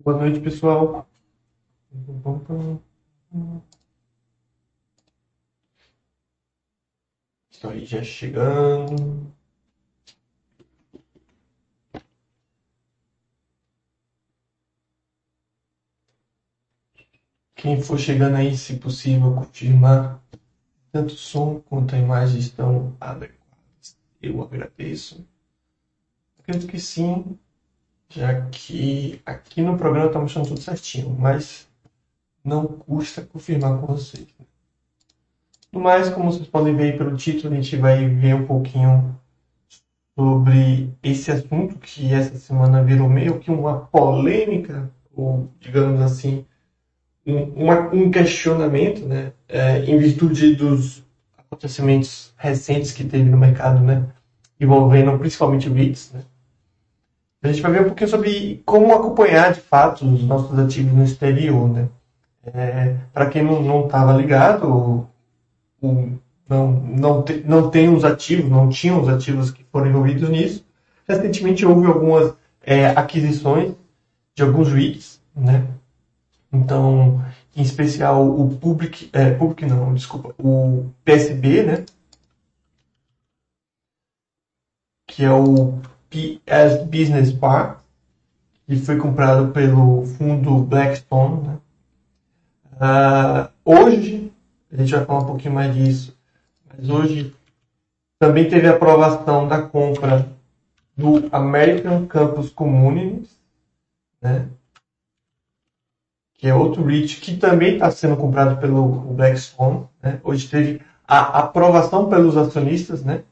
Boa noite, pessoal. Estou aí já chegando. Quem for chegando aí, se possível, confirmar tanto o som quanto a imagem estão adequadas. Eu agradeço. Acredito que sim, já que aqui no programa está mostrando tudo certinho, mas não custa confirmar com vocês. Né? No mais, como vocês podem ver pelo título, a gente vai ver um pouquinho sobre esse assunto que essa semana virou meio que uma polêmica, ou digamos assim, um, uma, um questionamento, né, é, em virtude dos acontecimentos recentes que teve no mercado, né, envolvendo principalmente o VIX, né, a gente vai ver um pouquinho sobre como acompanhar de fato os nossos ativos no exterior, né? É, Para quem não estava ligado, o, não, não, te, não tem os ativos, não tinham os ativos que foram envolvidos nisso. Recentemente houve algumas é, aquisições de alguns REITs, né? Então, em especial o Public, é, Public não, desculpa, o PSB, né? Que é o PS Business Park, que foi comprado pelo fundo Blackstone. Né? Uh, hoje, a gente vai falar um pouquinho mais disso, mas hoje também teve a aprovação da compra do American Campus Communities, né? que é outro REIT que também está sendo comprado pelo Blackstone. Né? Hoje teve a aprovação pelos acionistas, né?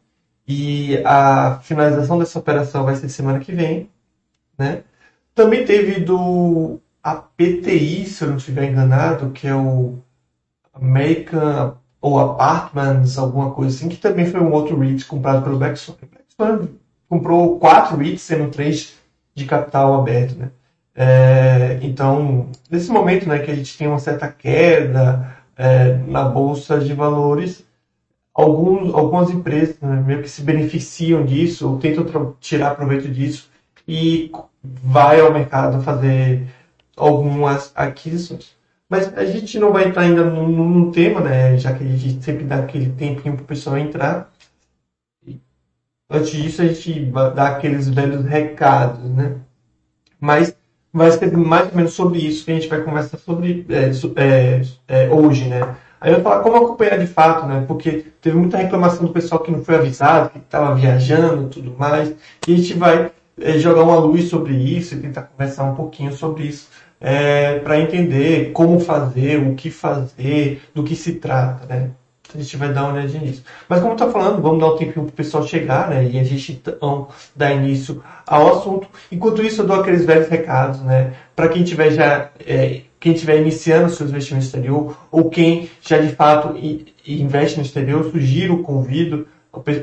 E a finalização dessa operação vai ser semana que vem. Né? Também teve do APTI, se eu não estiver enganado, que é o American ou Apartments, alguma coisa assim, que também foi um outro REIT comprado pelo Blackstone. Blackstone comprou quatro REITs, sendo três de capital aberto. Né? É, então, nesse momento né, que a gente tem uma certa queda é, na bolsa de valores, alguns, algumas empresas né, meio que se beneficiam disso ou tentam tirar proveito disso e vai ao mercado fazer algumas aquisições. Mas a gente não vai entrar ainda num, tema, né? Já que a gente sempre dá aquele tempinho para o pessoal entrar. Antes disso, a gente dá aqueles velhos recados, né? Mas vai ser mais ou menos sobre isso que a gente vai conversar sobre é, é, é, hoje, né? Aí eu falar como acompanhar de fato, né? Porque teve muita reclamação do pessoal que não foi avisado, que estava viajando e tudo mais. E a gente vai é, jogar uma luz sobre isso e tentar conversar um pouquinho sobre isso. É, para entender como fazer, o que fazer, do que se trata, né? A gente vai dar uma olhadinha nisso. Mas como eu estou falando, vamos dar um tempinho para o pessoal chegar, né? E a gente então dar início ao assunto. Enquanto isso, eu dou aqueles velhos recados, né? Para quem tiver já é, quem estiver iniciando seus investimentos no exterior ou quem já de fato investe no exterior, sugiro, convido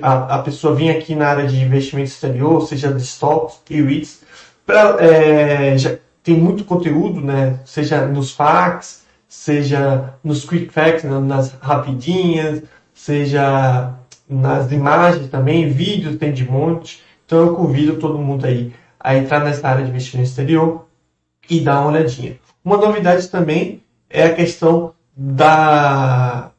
a, a pessoa vir aqui na área de investimento exterior, seja de stocks e REITs, pra, é, já tem muito conteúdo, né? seja nos facts, seja nos quick facts, né? nas rapidinhas, seja nas imagens também, vídeos tem de monte. Então eu convido todo mundo aí a entrar nessa área de investimento exterior e dar uma olhadinha. Uma novidade também é a questão da,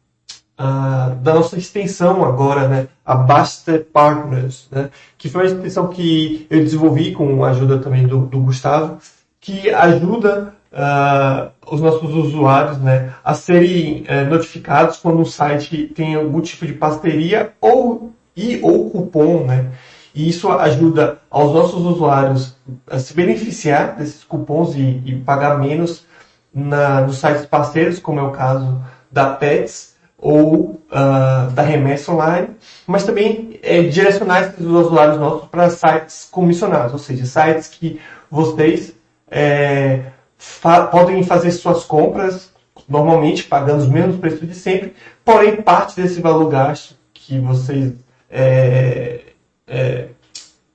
a, da nossa extensão agora, né? a Baster Partners, né? que foi uma extensão que eu desenvolvi com a ajuda também do, do Gustavo, que ajuda uh, os nossos usuários né, a serem uh, notificados quando um site tem algum tipo de parceria ou, e ou cupom, né? E isso ajuda aos nossos usuários a se beneficiar desses cupons e, e pagar menos na, nos sites parceiros, como é o caso da Pets ou uh, da Remessa Online, mas também é, direcionar esses usuários nossos para sites comissionados, ou seja, sites que vocês é, fa podem fazer suas compras normalmente pagando os mesmos preços de sempre, porém parte desse valor gasto que vocês é, é,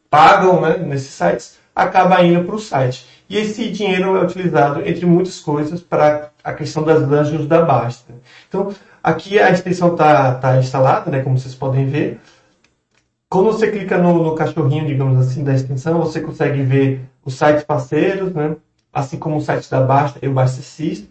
pagam né, nesses sites acaba indo para o site. E esse dinheiro é utilizado, entre muitas coisas, para a questão das dungeons da Basta. Então, aqui a extensão está tá instalada, né, como vocês podem ver. Quando você clica no, no, cachorrinho, digamos assim, da extensão, você consegue ver os sites parceiros, né? assim como o site da Basta e o Basta System.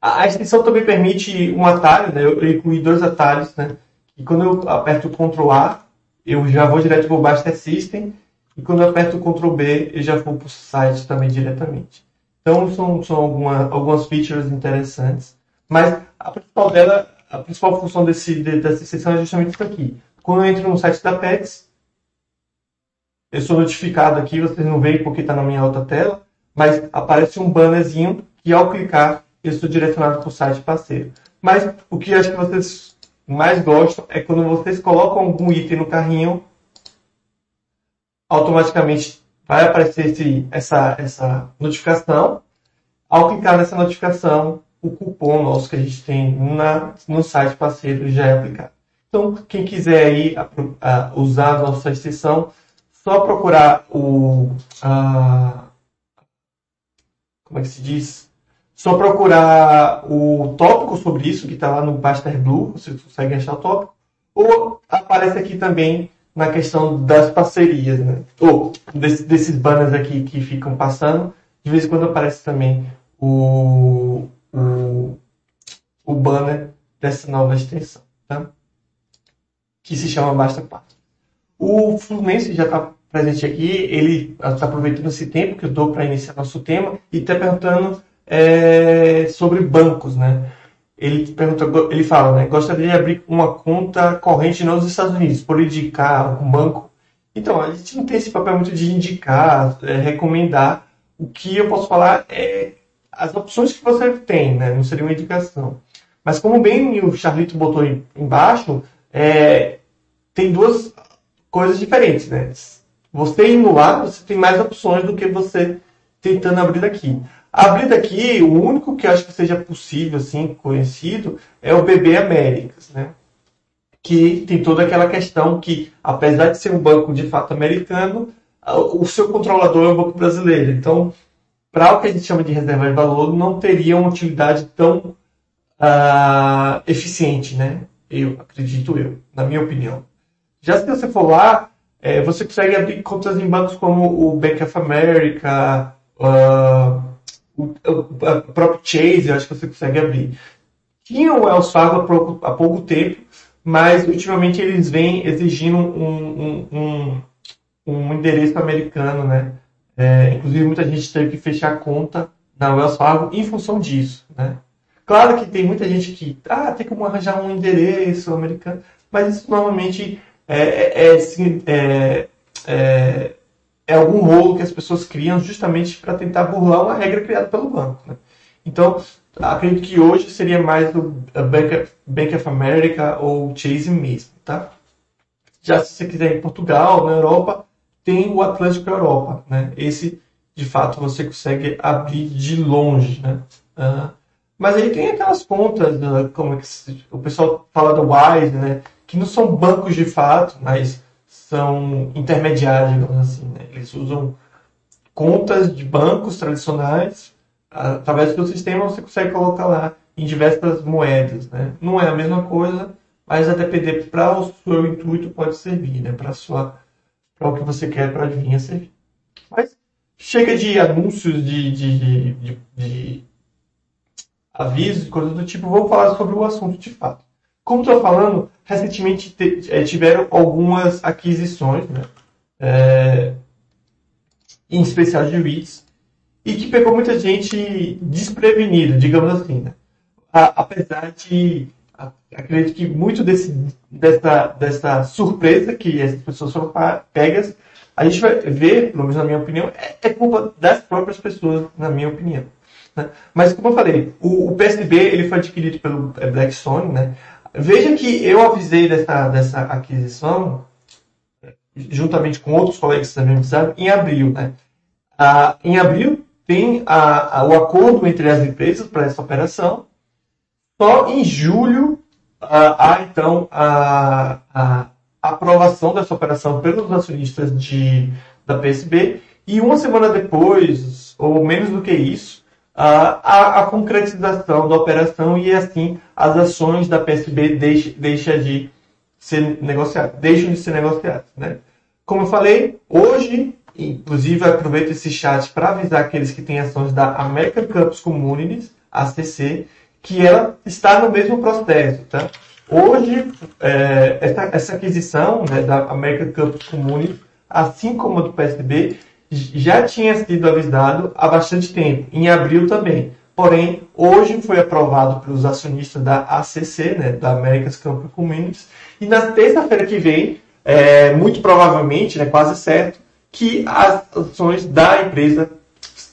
A extensão também permite um atalho, né? eu incluí dois atalhos, né? e quando eu aperto o Ctrl A, eu já vou direto para o Basta System, e quando eu aperto o Ctrl B, eu já vou para o site também diretamente. Então são, são alguma, algumas features interessantes, mas a principal dela, a principal função desse, dessa extensão é justamente isso aqui. Quando eu entro no site da Pets, eu sou notificado aqui, vocês não veem porque está na minha outra tela, mas aparece um bannerzinho que ao clicar eu sou direcionado para o site parceiro. Mas o que acho que vocês mais gostam é quando vocês colocam algum item no carrinho, automaticamente vai aparecer esse, essa, essa notificação. Ao clicar nessa notificação, o cupom nosso que a gente tem na, no site parceiro já é aplicado. Então, quem quiser aí a, a, usar a nossa extensão, só procurar o. A, como é que se diz? Só procurar o tópico sobre isso, que está lá no Baster Blue, você consegue achar o tópico. Ou aparece aqui também na questão das parcerias, né? Ou desse, desses banners aqui que ficam passando. De vez em quando aparece também o, o, o banner dessa nova extensão, tá? Que se chama Basta Passo. O Fluminense já está presente aqui, ele está aproveitando esse tempo que eu dou para iniciar nosso tema e está perguntando é, sobre bancos, né? Ele pergunta, ele fala, né? Gostaria de abrir uma conta corrente nos Estados Unidos, por indicar um banco. Então, a gente não tem esse papel muito de indicar, é, recomendar. O que eu posso falar é as opções que você tem, né? Não seria uma indicação. Mas como bem o Charlito botou embaixo, é, tem duas coisas diferentes, né? Você indo lá, você tem mais opções do que você tentando abrir daqui. Abrir daqui, o único que acho que seja possível, assim, conhecido, é o BB Américas, né? Que tem toda aquela questão que, apesar de ser um banco de fato americano, o seu controlador é o banco brasileiro. Então, para o que a gente chama de reserva de valor, não teria uma utilidade tão uh, eficiente, né? Eu acredito eu, na minha opinião. Já se você for lá, é, você consegue abrir contas em bancos como o Bank of America, uh, o, o, próprio Chase, eu acho que você consegue abrir. Tinha o Wells Fargo há pouco, há pouco tempo, mas ultimamente eles vêm exigindo um, um, um, um endereço americano, né? É, inclusive muita gente teve que fechar conta na Wells Fargo em função disso, né? Claro que tem muita gente que ah, tem como arranjar um endereço americano, mas isso normalmente é, é, é, é, é algum rolo que as pessoas criam justamente para tentar burlar uma regra criada pelo banco. Né? Então, acredito que hoje seria mais o Bank, Bank of America ou Chase mesmo. Tá? Já se você quiser em Portugal, na Europa, tem o Atlântico Europa. Né? Esse, de fato, você consegue abrir de longe. Né? Uh, mas aí tem aquelas contas, uh, como é que o pessoal fala do Wise, né? que não são bancos de fato, mas são intermediários, digamos assim. Né? Eles usam contas de bancos tradicionais, através do sistema você consegue colocar lá em diversas moedas. Né? Não é a mesma coisa, mas a depender para o seu intuito pode servir, né? para o que você quer para adivinha servir. Mas chega de anúncios, de, de, de, de avisos, coisas do tipo, vou falar sobre o assunto de fato. Como estou falando, recentemente eh, tiveram algumas aquisições, né? É, em especial de REITs, e que pegou muita gente desprevenida, digamos assim. Né? Apesar de, acredito que muito desse, dessa, dessa surpresa que essas pessoas foram pegas, a gente vai ver, pelo menos na minha opinião, é, é culpa das próprias pessoas, na minha opinião. Né? Mas, como eu falei, o, o ele foi adquirido pelo é, Blackstone, né? Veja que eu avisei dessa, dessa aquisição, juntamente com outros colegas também avisaram, em abril. Né? Ah, em abril tem a, a, o acordo entre as empresas para essa operação. Só em julho há então a, a, aprovação dessa operação pelos acionistas de, da PSB. E uma semana depois, ou menos do que isso, a, a, concretização da operação e assim as ações da PSB deixam deixa de ser negociadas, deixam de ser negociadas. Né? Como eu falei, hoje inclusive aproveito esse chat para avisar aqueles que têm ações da American Campus Communities, ACC, que ela está no mesmo processo, tá? Hoje, é, essa, essa, aquisição né, da American Campus Communities, assim como a do PSB, já tinha sido avisado há bastante tempo, em abril também. Porém, hoje foi aprovado pelos acionistas da ACC, né, da America's Campus Communities, e na terça-feira que vem, é, muito provavelmente, né, quase certo, que as ações da empresa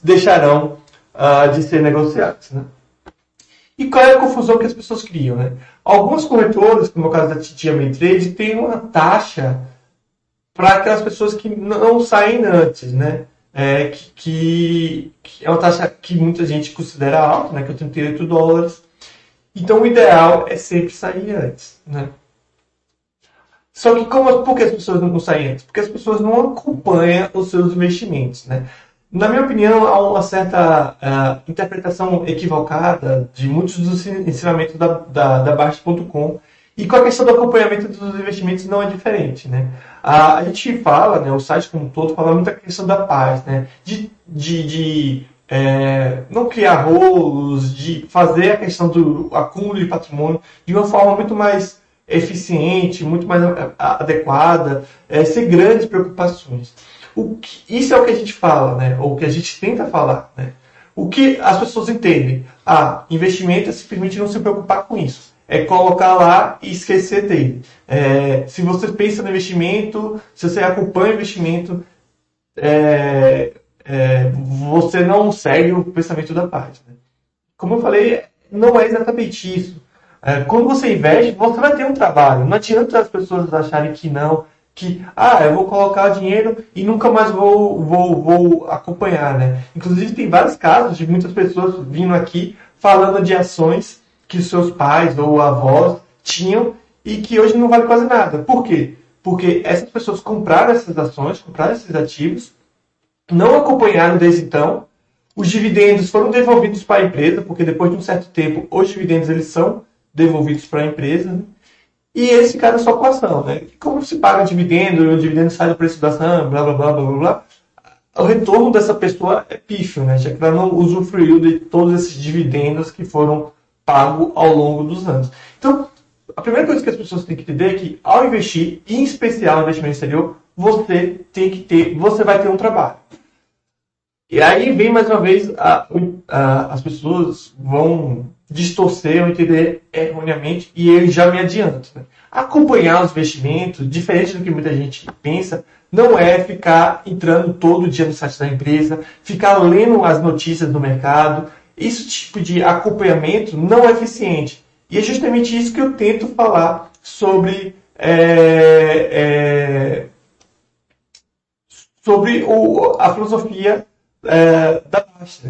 deixarão uh, de ser negociadas. Né? E qual é a confusão que as pessoas criam? Né? Algumas corretoras, como é o caso da Titia Trade, têm uma taxa para aquelas pessoas que não saem antes, né? É, que, que, é uma taxa que muita gente considera alta, né? Que é 38 dólares. Então o ideal é sempre sair antes, né? Só que como, por que as pessoas não saem antes? Porque as pessoas não acompanham os seus investimentos, né? Na minha opinião, há uma certa uh, interpretação equivocada de muitos dos ensinamentos da, da, da Baixa.com e com a questão do acompanhamento dos investimentos não é diferente, né? A, a gente fala, né, o site como um todo fala muito a questão da paz, né? De, de, de é, não criar rolos, de fazer a questão do acúmulo de patrimônio de uma forma muito mais eficiente, muito mais adequada, é, sem grandes preocupações. O que, isso é o que a gente fala, né? Ou que a gente tenta falar, né? O que as pessoas entendem? Ah, investimento é simplesmente não se preocupar com isso é colocar lá e esquecer dele. É, se você pensa no investimento, se você acompanha o investimento, é, é, você não segue o pensamento da parte. Né? Como eu falei, não é exatamente isso. É, quando você investe, você vai ter um trabalho. Não adianta as pessoas acharem que não, que ah, eu vou colocar dinheiro e nunca mais vou, vou, vou acompanhar. Né? Inclusive, tem vários casos de muitas pessoas vindo aqui falando de ações que seus pais ou avós tinham e que hoje não vale quase nada. Por quê? Porque essas pessoas compraram essas ações, compraram esses ativos, não acompanharam desde então, os dividendos foram devolvidos para a empresa, porque depois de um certo tempo os dividendos eles são devolvidos para a empresa, né? e eles ficaram só com a ação. Né? Como se paga dividendo, o dividendo sai do preço da ação, blá blá blá blá, blá o retorno dessa pessoa é pífio, né? já que ela não usufruiu de todos esses dividendos que foram pago ao longo dos anos. Então, a primeira coisa que as pessoas têm que entender é que ao investir, em especial no investimento exterior, você tem que ter, você vai ter um trabalho. E aí vem mais uma vez a, a, as pessoas vão distorcer ou entender erroneamente e eu já me adianto. Né? Acompanhar os investimentos, diferente do que muita gente pensa, não é ficar entrando todo dia no site da empresa, ficar lendo as notícias do mercado, esse tipo de acompanhamento não é eficiente. E é justamente isso que eu tento falar sobre é, é, sobre o, a filosofia é, da paz.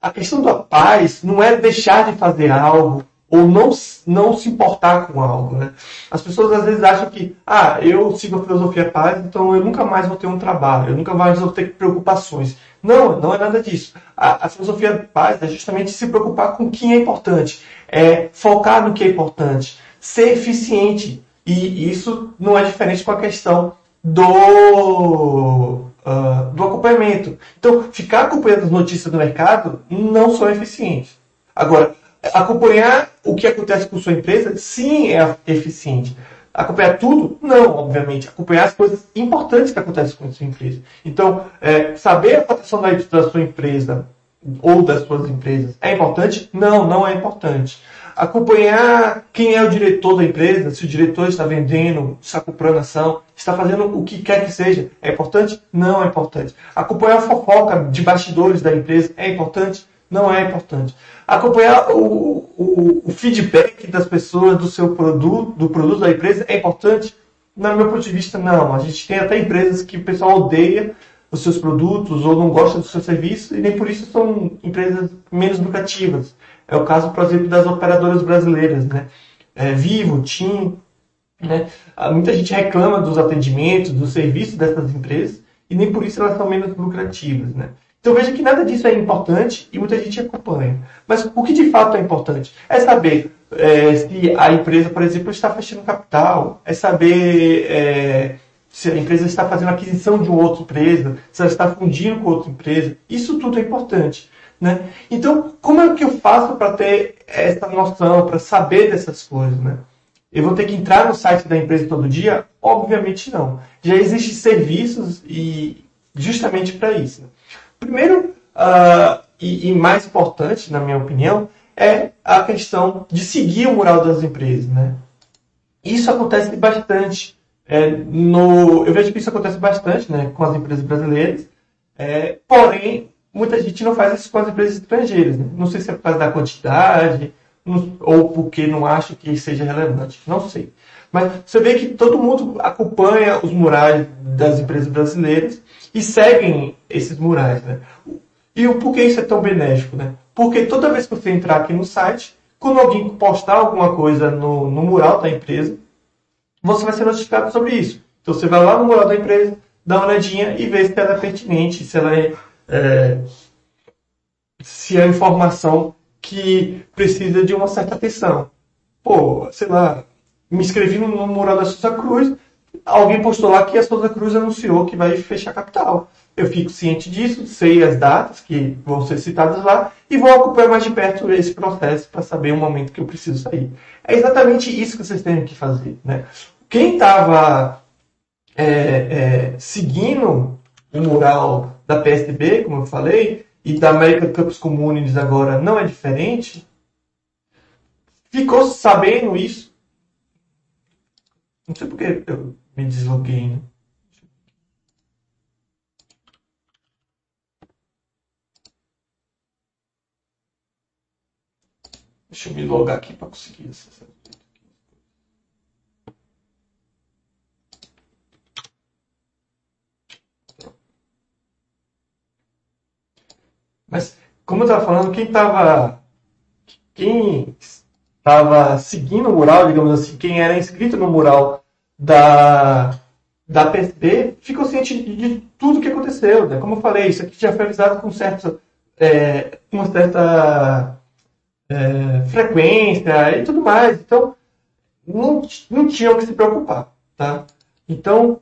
A questão da paz não é deixar de fazer algo ou não, não se importar com algo. Né? As pessoas às vezes acham que, ah, eu sigo a filosofia paz, então eu nunca mais vou ter um trabalho, eu nunca mais vou ter preocupações. Não, não é nada disso. A, a filosofia paz é justamente se preocupar com o que é importante, é focar no que é importante, ser eficiente. E isso não é diferente com a questão do, uh, do acompanhamento. Então, ficar acompanhando as notícias do mercado não são eficientes. Agora, acompanhar o que acontece com sua empresa, sim, é eficiente. Acompanhar tudo? Não, obviamente. Acompanhar as coisas importantes que acontecem com a sua empresa. Então, é, saber a cotação da, da sua empresa ou das suas empresas é importante? Não, não é importante. Acompanhar quem é o diretor da empresa, se o diretor está vendendo, está comprando ação, está fazendo o que quer que seja, é importante? Não é importante. Acompanhar a fofoca de bastidores da empresa é importante? Não é importante acompanhar o, o, o, feedback das pessoas do seu produto, do produto da empresa é importante? No meu ponto de vista, não. A gente tem até empresas que o pessoal odeia os seus produtos ou não gosta do seu serviço e nem por isso são empresas menos lucrativas. É o caso, por exemplo, das operadoras brasileiras, né? É, Vivo, TIM, né? Ah, muita gente reclama dos atendimentos, dos serviços dessas empresas e nem por isso elas são menos lucrativas, né? Então veja que nada disso é importante e muita gente acompanha. Mas o que de fato é importante é saber é, se a empresa, por exemplo, está fechando capital, é saber é, se a empresa está fazendo aquisição de uma outra empresa, se ela está fundindo com outra empresa. Isso tudo é importante. Né? Então, como é que eu faço para ter essa noção, para saber dessas coisas? Né? Eu vou ter que entrar no site da empresa todo dia? Obviamente não. Já existem serviços e justamente para isso. Né? Primeiro, uh, e, e, mais importante, na minha opinião, é a questão de seguir o mural das empresas. Né? Isso acontece bastante. É, no, eu vejo que isso acontece bastante né, com as empresas brasileiras, é, porém, muita gente não faz isso com as empresas estrangeiras. Né? Não sei se é por causa da quantidade não, ou porque não acha que seja relevante. Não sei. Mas você vê que todo mundo acompanha os murais das empresas brasileiras e seguem esses murais. Né? E o porquê isso é tão benéfico? Né? Porque toda vez que você entrar aqui no site, quando alguém postar alguma coisa no, no mural da empresa, você vai ser notificado sobre isso. Então você vai lá no mural da empresa, dá uma olhadinha e vê se ela é pertinente, se ela é, é se é informação que precisa de uma certa atenção. Pô, sei lá, me inscrevi no mural da Souza Cruz, alguém postou lá que a Souza Cruz anunciou que vai fechar a capital. Eu fico ciente disso, sei as datas que vão ser citadas lá e vou acompanhar mais de perto esse processo para saber o momento que eu preciso sair. É exatamente isso que vocês têm que fazer. Né? Quem estava é, é, seguindo o mural da PSDB, como eu falei, e da American Cups Communities agora não é diferente, ficou sabendo isso. Não sei porque eu me desloguei, né? Deixa eu me logar aqui para conseguir acessar. Mas, como eu estava falando, quem estava quem estava seguindo o mural, digamos assim, quem era inscrito no mural da, da PSB, ficou ciente de, tudo que aconteceu. Né? Como eu falei, isso aqui já foi avisado com certa, é, uma certa é, frequência e tudo mais. Então, não, não tinha o que se preocupar. Tá? Então,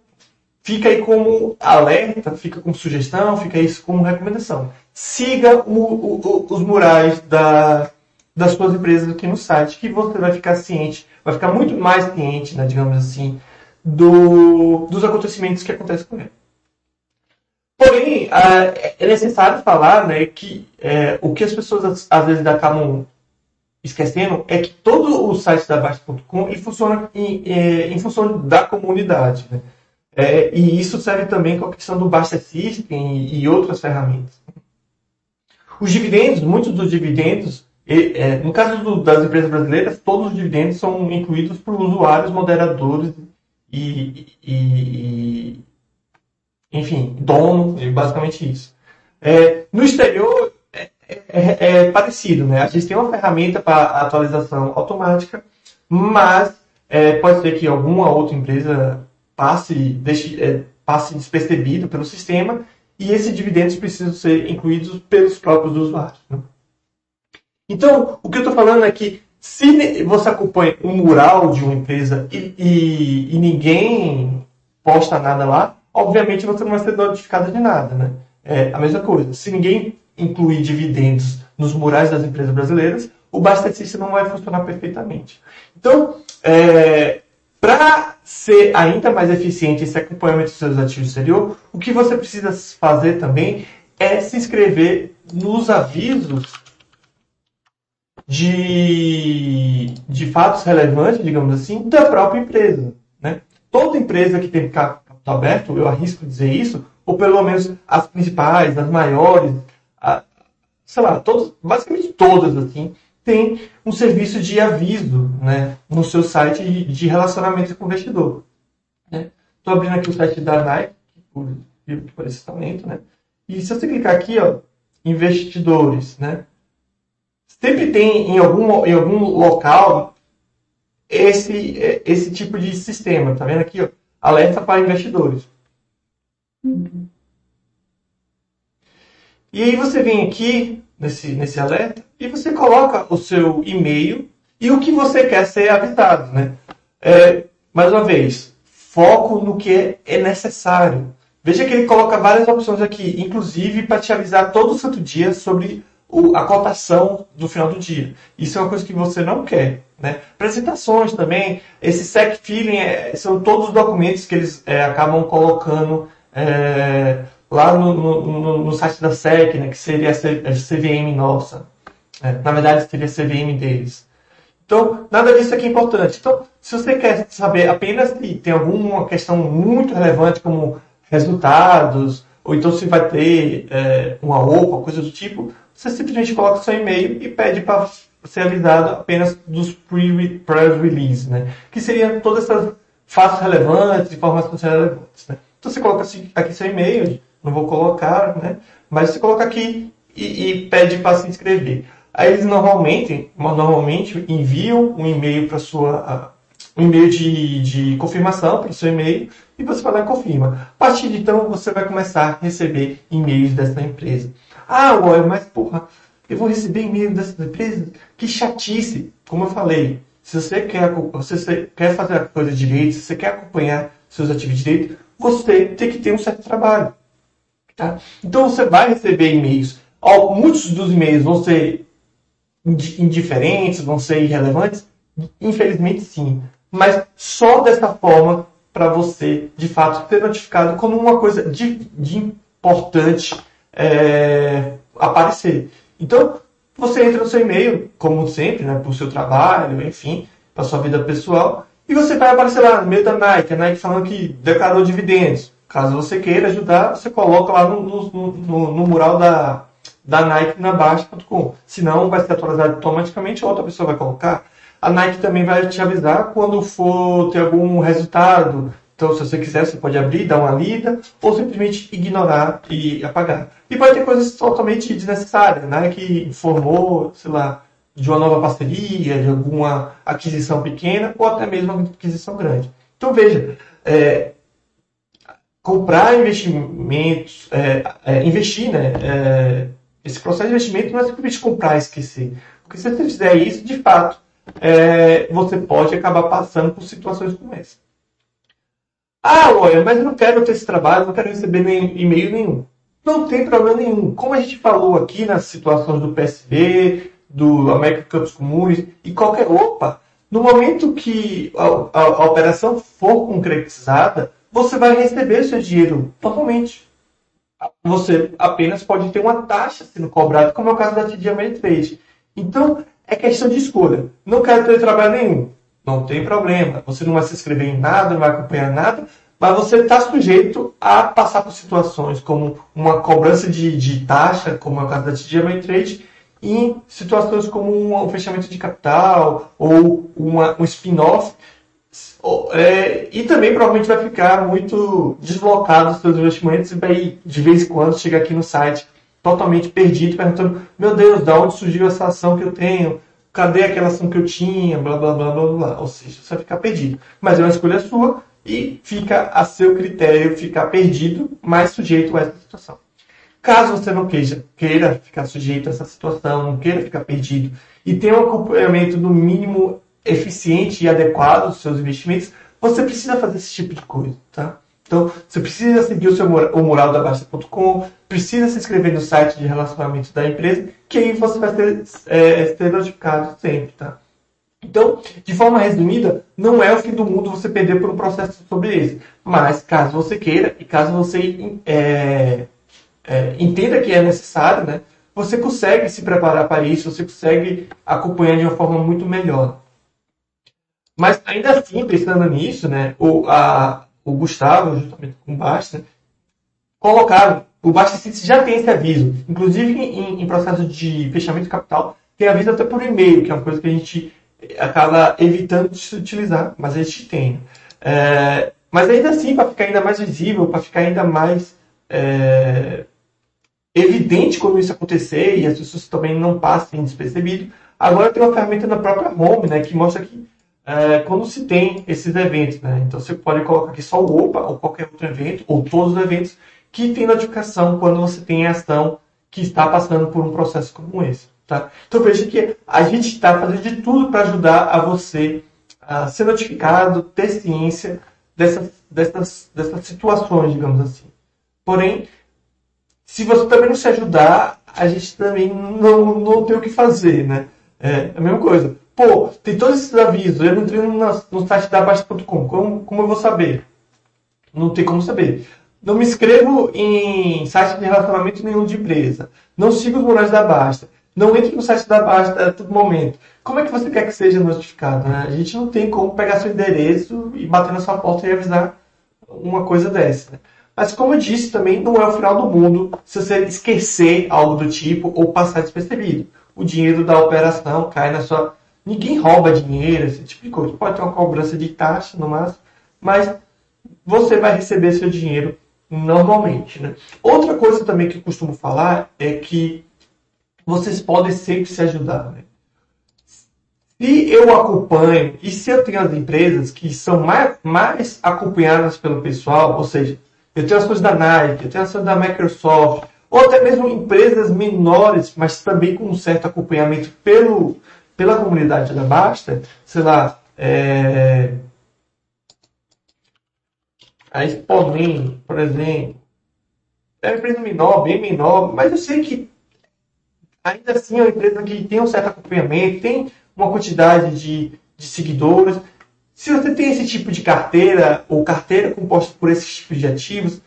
fica aí como alerta, fica como sugestão, fica isso como recomendação. Siga o, o, os murais da, das suas empresas aqui no site, que você vai ficar ciente, vai ficar muito mais ciente, né, digamos assim, do, dos acontecimentos que acontecem com ele. Porém, é necessário falar né, que é, o que as pessoas às vezes acabam esquecendo é que todo o site da Baixa.com funciona em, é, em, função da comunidade. Né? É, e isso serve também com a questão do Baixa System e, e outras ferramentas. Os dividendos, muitos dos dividendos, é, no caso do, das empresas brasileiras, todos os dividendos são incluídos por usuários, moderadores e, e, e enfim, dono, basicamente isso. É, no exterior, é, é, é, parecido, né? A gente tem uma ferramenta para atualização automática, mas é, pode ser que alguma outra empresa passe, deixe, é, passe despercebido pelo sistema e esses dividendos precisam ser incluídos pelos próprios usuários. Né? Então, o que eu estou falando é que se você acompanha um mural de uma empresa e, e, e ninguém posta nada lá, obviamente você não vai ser notificado de nada. Né? É a mesma coisa. Se ninguém incluir dividendos nos murais das empresas brasileiras, o Bastecista não vai funcionar perfeitamente. Então, é, para ser ainda mais eficiente esse acompanhamento dos seus ativos exterior, o que você precisa fazer também é se inscrever nos avisos de, de fatos relevantes, digamos assim, da própria empresa. Né? Toda empresa que tem capital aberto, eu arrisco dizer isso, ou pelo menos as principais, as maiores, a, sei lá, todos, basicamente todas, assim, tem um serviço de aviso né, no seu site de, de relacionamento com o investidor. Estou né? abrindo aqui o site da Nike, por, por esse talento, né? E se você clicar aqui, ó, investidores, né? Sempre tem em algum, em algum local esse, esse tipo de sistema. Tá vendo aqui, ó? Alerta para investidores. Uhum. E aí você vem aqui nesse, nesse alerta e você coloca o seu e-mail e o que você quer ser avisado, né? É, mais uma vez, foco no que é necessário. Veja que ele coloca várias opções aqui, inclusive para te avisar todo santo dia sobre o, a cotação do final do dia. Isso é uma coisa que você não quer. Né? Apresentações também, esse SEC Feeling é, são todos os documentos que eles é, acabam colocando é, lá no, no, no, site da SEC, né, que seria a CVM nossa. É, na verdade, seria a CVM deles. Então, nada disso aqui é importante. Então, se você quer saber apenas se tem alguma questão muito relevante, como resultados, ou então se vai ter é, uma OPA, coisa do tipo, você simplesmente coloca seu e-mail e pede para ser avisado apenas dos press release, né? Que seriam todas essas fatos relevantes, informações relevantes, né? Então você coloca aqui seu e-mail, não vou colocar, né? Mas você coloca aqui e, e pede para se inscrever. Aí eles normalmente, normalmente enviam um e-mail para sua um e-mail de, de confirmação para o seu e-mail e você vai lá e confirma. A partir de então você vai começar a receber e-mails dessa empresa. Ah, ué, mas porra, eu vou receber e-mail dessa empresa? Que chatice! Como eu falei, se você quer, se você quer fazer a coisa direito, se você quer acompanhar seus ativos direito, você tem que ter um certo trabalho. Tá? Então você vai receber e-mails. Muitos dos e-mails vão ser indiferentes, vão ser irrelevantes? Infelizmente sim. Mas só dessa forma para você, de fato, ser notificado como uma coisa de, de importante é, aparecer. Então, você entra no seu e-mail, como sempre, né, para o seu trabalho, enfim, para sua vida pessoal, e você vai aparecer lá no meio da Nike, a Nike falando que declarou dividendos. Caso você queira ajudar, você coloca lá no, no, no, no mural da, da Nike na Baixa.com. Senão vai ser atualizado automaticamente, outra pessoa vai colocar. A Nike também vai te avisar quando for ter algum resultado. Então, se você quiser, você pode abrir, dar uma lida, ou simplesmente ignorar e apagar. E pode ter coisas totalmente desnecessárias, né? Que informou, sei lá, de uma nova parceria, de alguma aquisição pequena, ou até mesmo uma aquisição grande. Então, veja, é, comprar investimentos, é, é, investir, né? É, esse processo de investimento não é simplesmente comprar e esquecer. Porque se você fizer isso, de fato, é, você pode acabar passando por situações como essa. Ah, olha, mas eu não quero ter esse trabalho, não quero receber nem e-mail nenhum. Não tem problema nenhum. Como a gente falou aqui nas situações do PSB, do American Cups Comuns e qualquer OPA, no momento que a, a, a operação for concretizada, você vai receber seu dinheiro totalmente. Você apenas pode ter uma taxa sendo cobrada, como é o caso da TD Ameritrade. Então, é questão de escolha. Não quero ter trabalho nenhum. Não tem problema. Você não vai se inscrever em nada, não vai acompanhar nada, mas você está sujeito a passar por situações como uma cobrança de, de taxa, como é o caso da TD Trade, em situações como um, fechamento de capital ou uma, um spin-off. É, e também provavelmente vai ficar muito deslocado dos seus investimentos e vai de vez em quando chegar aqui no site totalmente perdido, perguntando: meu Deus, da onde surgiu essa ação que eu tenho? Cadê aquela ação que eu tinha? Blá blá blá blá blá. Ou seja, você vai ficar perdido. Mas é uma escolha sua e fica a seu critério ficar perdido, mais sujeito a essa situação. Caso você não queira, queira ficar sujeito a essa situação, não queira ficar perdido e tenha um acompanhamento no mínimo eficiente e adequado dos seus investimentos, você precisa fazer esse tipo de coisa, tá? Então, você precisa seguir o seu o mural da Baixa.com, precisa se inscrever no site de relacionamento da empresa, que aí você vai ser, é, ser notificado sempre, tá? Então, de forma resumida, não é o fim do mundo você perder por um processo sobre esse. Mas, caso você queira e caso você é, é, entenda que é necessário, né, você consegue se preparar para isso, você consegue acompanhar de uma forma muito melhor. Mas, ainda assim, pensando nisso, né, o, a, o Gustavo, justamente com o Basta, colocaram. O Basta já tem esse aviso. Inclusive em, em, processo de fechamento de capital, tem aviso até por e-mail, que é uma coisa que a gente acaba evitando de se utilizar, mas a gente tem. É, mas ainda assim, para ficar ainda mais visível, para ficar ainda mais é, evidente quando isso acontecer e as pessoas também não passem despercebido, agora tem uma ferramenta na própria Home, né, que mostra que é, quando se tem esses eventos. Né? Então você pode colocar aqui só o OPA ou qualquer outro evento, ou todos os eventos que tem notificação quando você tem ação que está passando por um processo como esse. Tá? Então veja que a gente está fazendo de tudo para ajudar a você a ser notificado, ter ciência dessas dessas, dessas situações, digamos assim. Porém, se você também não se ajudar, a gente também não, não tem o que fazer, né? É a mesma coisa. Pô, tem todos esses avisos, eu entrei no, no site da Basta.com, como, como eu vou saber? Não tem como saber. Não me inscrevo em site de relacionamento nenhum de empresa. Não sigo os murais da Basta. Não entre no site da Basta a todo momento. Como é que você quer que seja notificado? Né? A gente não tem como pegar seu endereço e bater na sua porta e avisar uma coisa dessa. Né? Mas como eu disse, também não é o final do mundo se você esquecer algo do tipo ou passar despercebido. O dinheiro da operação cai na sua. Ninguém rouba dinheiro, esse tipo de coisa. Pode ter uma cobrança de taxa no máximo, mas você vai receber seu dinheiro normalmente. Né? Outra coisa também que eu costumo falar é que vocês podem sempre se ajudar. Né? Se eu acompanho e se eu tenho as empresas que são mais, mais acompanhadas pelo pessoal, ou seja, eu tenho ações da Nike, eu tenho ações da Microsoft, ou até mesmo empresas menores, mas também com um certo acompanhamento pelo, pela comunidade da Basta, sei lá, é, a Exponem, por exemplo, é uma empresa menor, bem menor, mas eu sei que ainda assim é uma empresa que tem um certo acompanhamento, tem uma quantidade de, de seguidores. Se você tem esse tipo de carteira, ou carteira composta por esses tipos de ativos,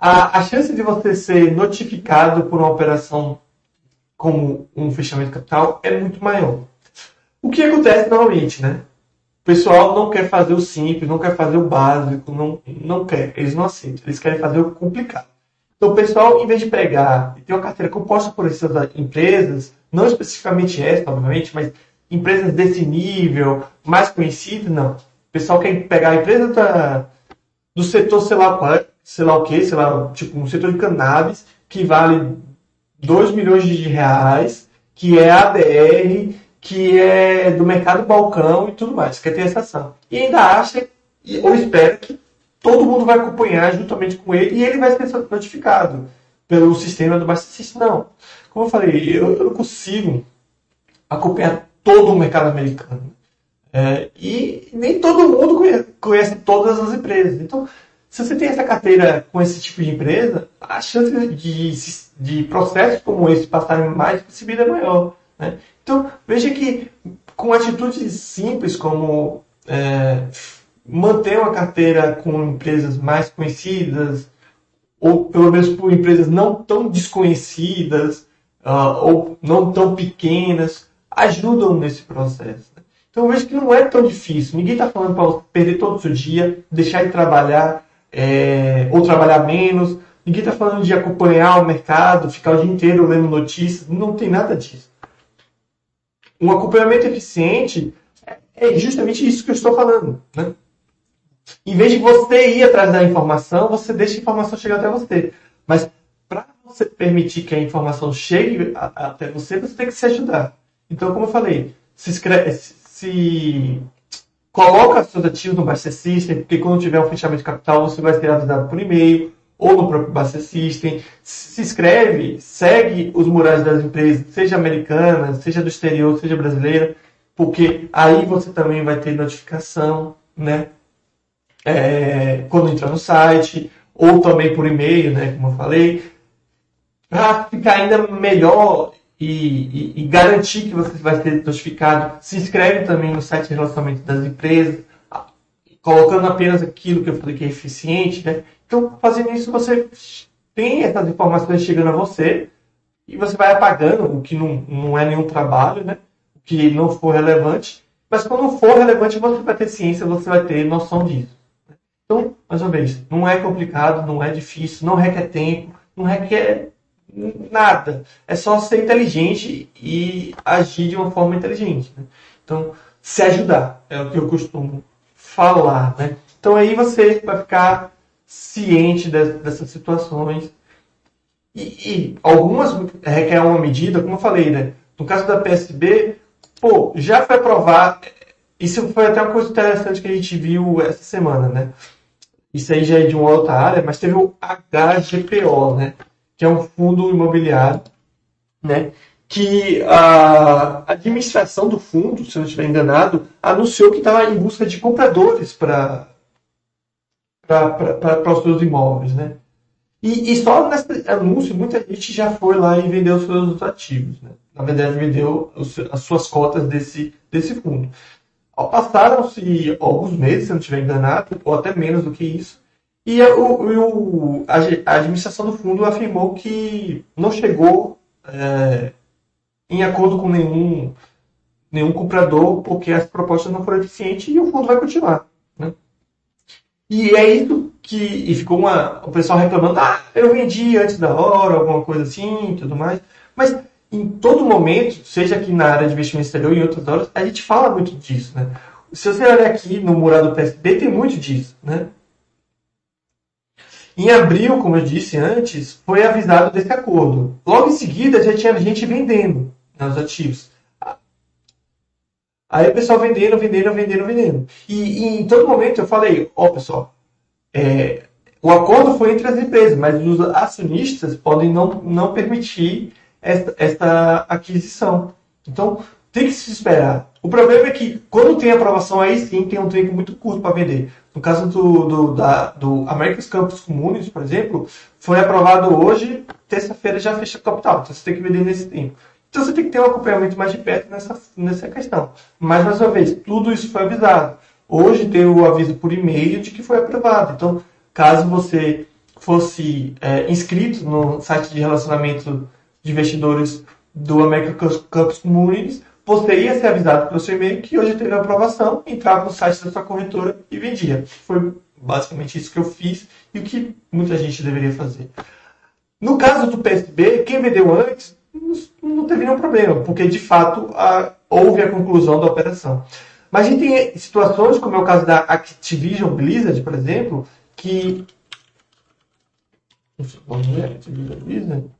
a, a chance de você ser notificado por uma operação como um fechamento capital é muito maior. O que acontece normalmente, né? O pessoal não quer fazer o simples, não quer fazer o básico, não, não quer, eles não aceitam, eles querem fazer o complicado. Então, o pessoal, em vez de pegar e ter uma carteira composta por essas empresas, não especificamente essa, obviamente, mas empresas desse nível, mais conhecidas, não. O pessoal quer pegar a empresa da, do setor, sei lá, sei lá o que, sei lá, tipo, um setor de cannabis, que vale 2 milhões de reais, que é ADR, que é do mercado balcão e tudo mais, quer ter essa ação. E ainda acha, ou espera que todo mundo vai acompanhar juntamente com ele e ele vai ser notificado pelo sistema do Basta Não. Como eu falei, eu, eu não consigo acompanhar todo o mercado americano. É, e nem todo mundo conhece, conhece, todas as empresas. Então, se você tem essa carteira com esse tipo de empresa, a chance de, de processos como esse passarem mais percebido é maior. Né? Então, veja que com atitudes simples como é, manter uma carteira com empresas mais conhecidas, ou pelo menos por empresas não tão desconhecidas, uh, ou não tão pequenas, ajudam nesse processo. Né? Então eu vejo que não é tão difícil. Ninguém está falando para perder todo o seu dia, deixar de trabalhar é, ou trabalhar menos. Ninguém está falando de acompanhar o mercado, ficar o dia inteiro lendo notícias. Não tem nada disso. Um acompanhamento eficiente é justamente isso que eu estou falando. Né? Em vez de você ir atrás da informação, você deixa a informação chegar até você. Mas para você permitir que a informação chegue até você, você tem que se ajudar. Então, como eu falei, se, escreve, se coloca seus ativos no Buster System, porque quando tiver um fechamento de capital, você vai ser avisado por e-mail ou no próprio Buster System. Se inscreve, segue os murais das empresas, seja americana, seja do exterior, seja brasileira, porque aí você também vai ter notificação, né? é, quando entrar no site, ou também por e-mail, né, como eu falei, para ficar ainda melhor e, e, e, garantir que você vai ser notificado. Se inscreve também no site de relacionamento das empresas, colocando apenas aquilo que eu falei que é eficiente. Né? Então, fazendo isso, você tem essas informações chegando a você e você vai apagando o que não, não é nenhum trabalho, né? o que não for relevante. Mas quando for relevante, você vai ter ciência, você vai ter noção disso. Então, mais uma vez, não é complicado, não é difícil, não requer tempo, não requer nada. É só ser inteligente e agir de uma forma inteligente. Né? Então, se ajudar é o que eu costumo falar. Né? Então, aí você vai ficar ciente dessas situações. E, e algumas requer uma medida, como eu falei, né? No caso da PSB, pô, já foi aprovado. Isso foi até uma coisa interessante que a gente viu essa semana, né? isso aí já é de uma outra área, mas teve o HGPO, né? Que é um fundo imobiliário, né? Que a administração do fundo, se eu não estiver enganado, anunciou que estava em busca de compradores para os seus imóveis, né? E, e, só nesse anúncio, muita gente já foi lá e vendeu os seus ativos. Né? Na verdade, vendeu as suas cotas desse, desse fundo. Passaram-se alguns meses, se não estiver enganado, ou até menos do que isso, e o, o, a, administração do fundo afirmou que não chegou é, em acordo com nenhum, nenhum comprador, porque as propostas não foram eficientes e o fundo vai continuar. Né? E é isso que e ficou uma, o pessoal reclamando, ah, eu vendi antes da hora, alguma coisa assim, tudo mais. Mas em todo momento, seja aqui na área de investimento exterior e em outras horas, a gente fala muito disso, né? Se você olhar aqui no mural do PSB, tem muito disso, né? Em abril, como eu disse antes, foi avisado desse acordo. Logo em seguida, já tinha gente vendendo né, os ativos. Aí o pessoal vendendo, vendendo, vendendo, vendendo. E, e em todo momento eu falei, ó oh, pessoal, é, o acordo foi entre as empresas, mas os acionistas podem não, não permitir esta, esta aquisição. Então, tem que se esperar. O problema é que, quando tem aprovação, aí sim tem um tempo muito curto para vender. No caso do, do, da, do America's Campus Communities, por exemplo, foi aprovado hoje, terça-feira já fecha capital. Então você tem que vender nesse tempo. Então você tem que ter um acompanhamento mais de perto nessa, nessa questão. Mas, mais uma vez, tudo isso foi avisado. Hoje tem o aviso por e-mail de que foi aprovado. Então, caso você fosse é, inscrito no site de relacionamento de investidores do American Campus Communities, você ia ser avisado pelo seu e-mail que hoje teve aprovação, entrava no site da sua corretora e vendia. Foi basicamente isso que eu fiz e o que muita gente deveria fazer. No caso do PSB, quem vendeu antes não teve nenhum problema, porque de fato a, houve a conclusão da operação. Mas a gente tem situações, como é o caso da Activision Blizzard, por exemplo, que. Vamos ver, Activision Blizzard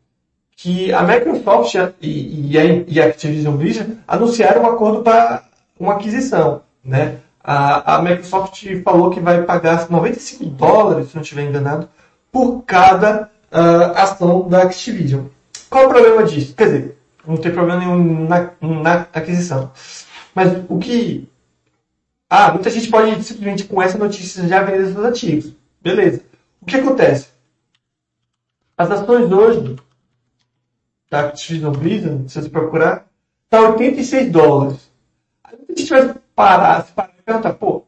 que a Microsoft e, e, a, e a Activision Blizzard anunciaram um acordo para uma aquisição. Né? A, a, Microsoft falou que vai pagar 95 dólares, se não estiver enganado, por cada uh, ação da Activision. Qual o problema disso? Quer dizer, não tem problema nenhum na, na aquisição. Mas o que. Ah, muita gente pode simplesmente com essa notícia já vender seus ativos. Beleza. O que acontece? As ações hoje da Activision Blizzard, se você procurar, está 86 dólares. A gente vai parar, se parar e perguntar, pô,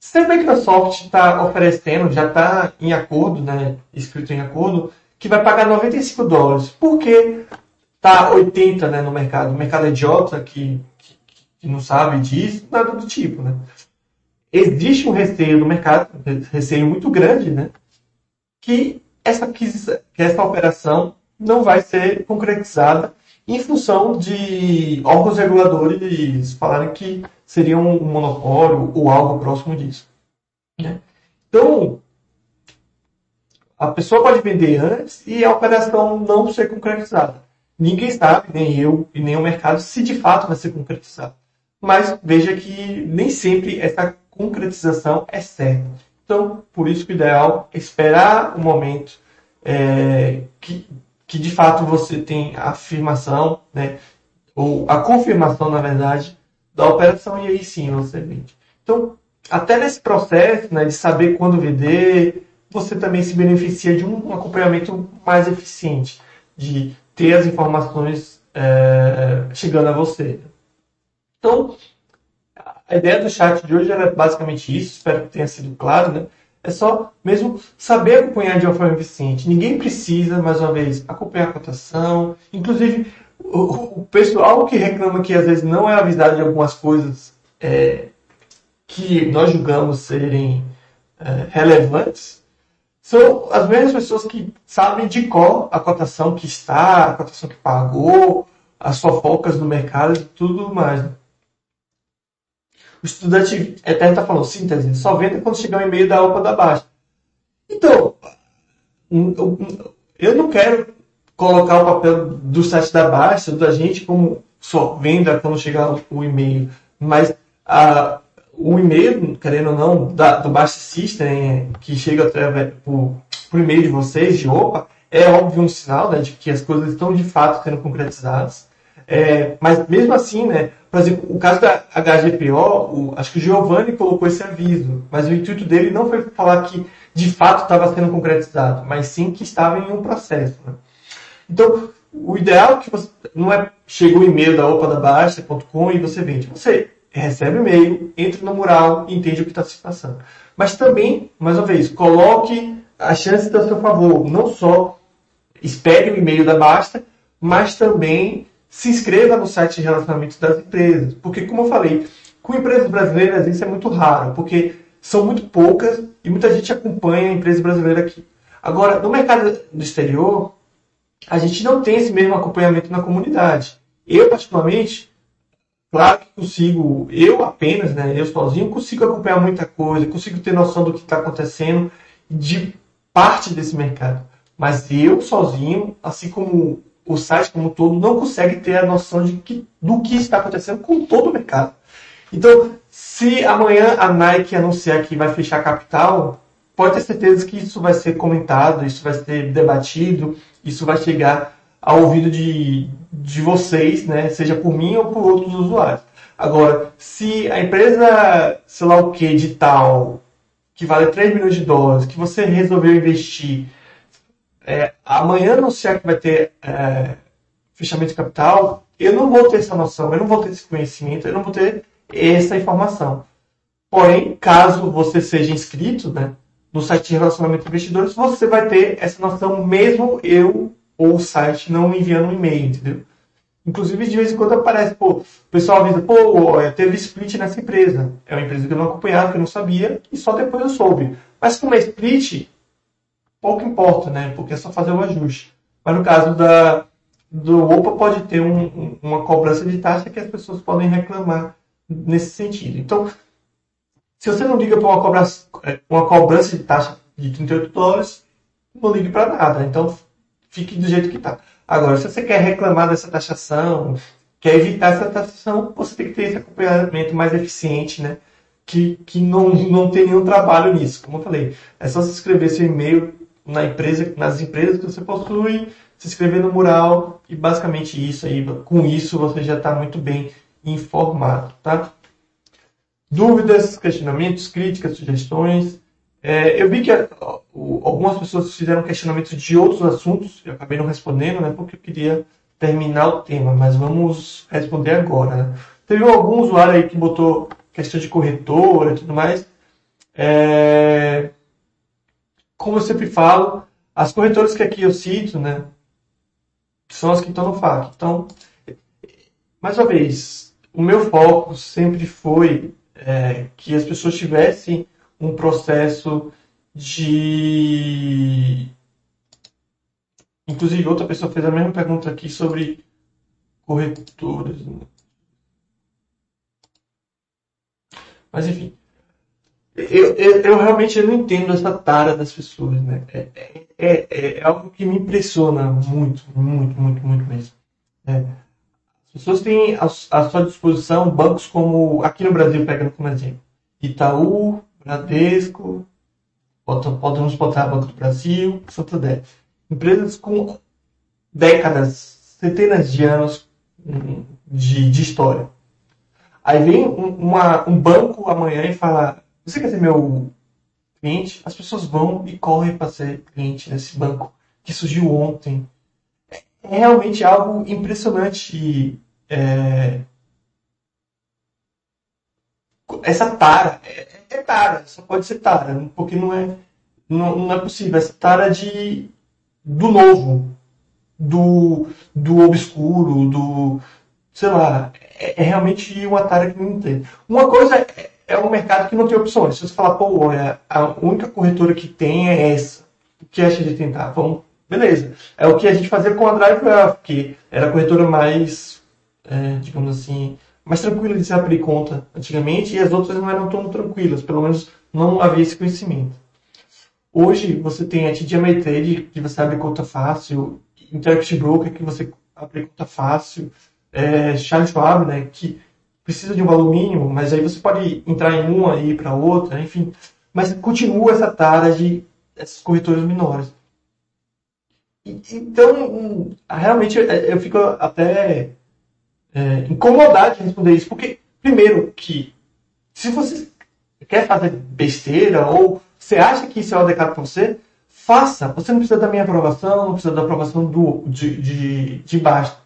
se a Microsoft está oferecendo, já está em acordo, né, escrito em acordo, que vai pagar 95 dólares, por que tá 80 né, no mercado? O mercado é idiota que, que, que não sabe disso, nada do tipo, né? Existe um receio no mercado, receio muito grande, né? Que essa, que essa operação não vai ser concretizada em função de órgãos reguladores falarem que seria um monopólio ou algo próximo disso. Né? Então, a pessoa pode vender antes e a operação não ser concretizada. Ninguém sabe, nem eu e nem o mercado, se de fato vai ser concretizado. Mas veja que nem sempre essa concretização é certa. Então, por isso que o ideal é esperar o momento é, que que de fato você tem a afirmação, né, ou a confirmação, na verdade, da operação e aí sim você vende. Então, até nesse processo né, de saber quando vender, você também se beneficia de um acompanhamento mais eficiente, de ter as informações é, chegando a você. Então, a ideia do chat de hoje era basicamente isso, espero que tenha sido claro, né? É só mesmo saber acompanhar de uma forma eficiente. Ninguém precisa, mais uma vez, acompanhar a cotação. Inclusive, o, o pessoal que reclama que às vezes não é avisado de algumas coisas é, que nós julgamos serem é, relevantes, são as mesmas pessoas que sabem de qual a cotação que está, a cotação que pagou, as fofocas do mercado e tudo mais. O estudante eterno está falando, síntese, só venda quando chegar um e-mail da OPA da Baixa. Então, eu não quero colocar o papel do site da Baixa, da gente, como só venda quando chegar o e-mail. Mas a, o e-mail, querendo ou não, da, do Baixa System, que chega através por, por e-mail de vocês, de OPA, é óbvio um sinal né, de que as coisas estão de fato sendo concretizadas. É, mas mesmo assim, né? Por exemplo, o caso da HGPO, o, acho que o Giovanni colocou esse aviso, mas o intuito dele não foi falar que de fato estava sendo concretizado, mas sim que estava em um processo. Né? Então, o ideal é que você não é chegou o e-mail da opadabaixa.com e você vende. Você recebe o e-mail, entra no mural e entende o que está se passando. Mas também, mais uma vez, coloque a chance a seu favor. Não só espere o e-mail da Basta, mas também se inscreva no site de relacionamento das empresas. Porque, como eu falei, com empresas brasileiras isso é muito raro, porque são muito poucas e muita gente acompanha a empresa brasileira aqui. Agora, no mercado do exterior, a gente não tem esse mesmo acompanhamento na comunidade. Eu, particularmente, claro que consigo, eu apenas, né, eu sozinho, consigo acompanhar muita coisa, consigo ter noção do que está acontecendo de parte desse mercado. Mas eu sozinho, assim como o site como um todo não consegue ter a noção de que, do que está acontecendo com todo o mercado. Então, se amanhã a Nike anunciar que vai fechar a capital, pode ter certeza que isso vai ser comentado, isso vai ser debatido, isso vai chegar ao ouvido de, de vocês, né? seja por mim ou por outros usuários. Agora, se a empresa, sei lá o que, de tal, que vale 3 milhões de dólares, que você resolveu investir é, amanhã anunciar que vai ter é, fechamento de capital, eu não vou ter essa noção, eu não vou ter esse conhecimento, eu não vou ter essa informação. Porém, caso você seja inscrito né, no site de relacionamento de investidores, você vai ter essa noção, mesmo eu ou o site não enviando um e-mail, entendeu? Inclusive, de vez em quando aparece, pô, o pessoal avisa, pô, teve split nessa empresa. É uma empresa que eu não acompanhava, que eu não sabia, e só depois eu soube. Mas como é split, pouco importa, né? Porque é só fazer o ajuste. Mas no caso da, do OPA pode ter um, uma cobrança de taxa que as pessoas podem reclamar nesse sentido. Então, se você não liga para uma cobrança, é, uma cobrança de taxa de 38 dólares, não ligue para nada. Então, fique do jeito que está. Agora, se você quer reclamar dessa taxação, quer evitar essa taxação, você tem que ter esse acompanhamento mais eficiente, né? Que, que não, não tem nenhum trabalho nisso. Como eu falei, é só se inscrever seu e-mail na empresa, nas empresas que você possui, se inscrever no mural e basicamente isso aí, com isso você já está muito bem informado, tá? Dúvidas, questionamentos, críticas, sugestões. É, eu vi que algumas pessoas fizeram questionamentos de outros assuntos, eu acabei não respondendo, né, porque eu queria terminar o tema, mas vamos responder agora. Né? Teve algum usuário aí que botou questão de corretora e tudo mais. É, como eu sempre falo, as corretoras que aqui eu cito, né, são as que estão no FAQ. Então, mais uma vez, o meu foco sempre foi é, que as pessoas tivessem um processo de. Inclusive, outra pessoa fez a mesma pergunta aqui sobre corretoras. Mas, enfim, eu, eu, eu, realmente não entendo essa tara das pessoas, né? É, é, é, é algo que me impressiona muito, muito, muito, muito mesmo. É. As pessoas têm à, sua disposição bancos como, aqui no Brasil, pegando como exemplo, Itaú, Bradesco, podemos botar Banco do Brasil, Santander. Empresas com décadas, centenas de anos hum, de, de história. Aí vem um, uma, um banco amanhã e fala você quer ser meu cliente? As pessoas vão e correm para ser cliente nesse banco que surgiu ontem. É realmente algo impressionante. É... Essa tara, é, é, tara, só pode ser tara, porque não é, não, não é possível. Essa tara de, do novo, do, do obscuro, do. sei lá, é, é realmente uma tara que não tem. Uma coisa é é um mercado que não tem opções. Se você falar, pô, olha, a única corretora que tem é essa, o que acha de tentar? Vamos, beleza. É o que a gente fazia com a DriveGraph, que era a corretora mais, é, digamos assim, mais tranquila de se abrir conta antigamente, e as outras não eram tão tranquilas, pelo menos não havia esse conhecimento. Hoje você tem a TD Ameritrade, que você abre conta fácil, Interactive Broker, que você abre conta fácil, é, Charles Schwab, né, que precisa de um valor mínimo, mas aí você pode entrar em uma e ir para outra, enfim. Mas continua essa tara de essas corretoras menores. Então, realmente, eu fico até é, incomodar de responder isso, porque, primeiro, que se você quer fazer besteira ou você acha que isso é o adequado para você, faça. Você não precisa da minha aprovação, não precisa da aprovação do, de, de, de Basta.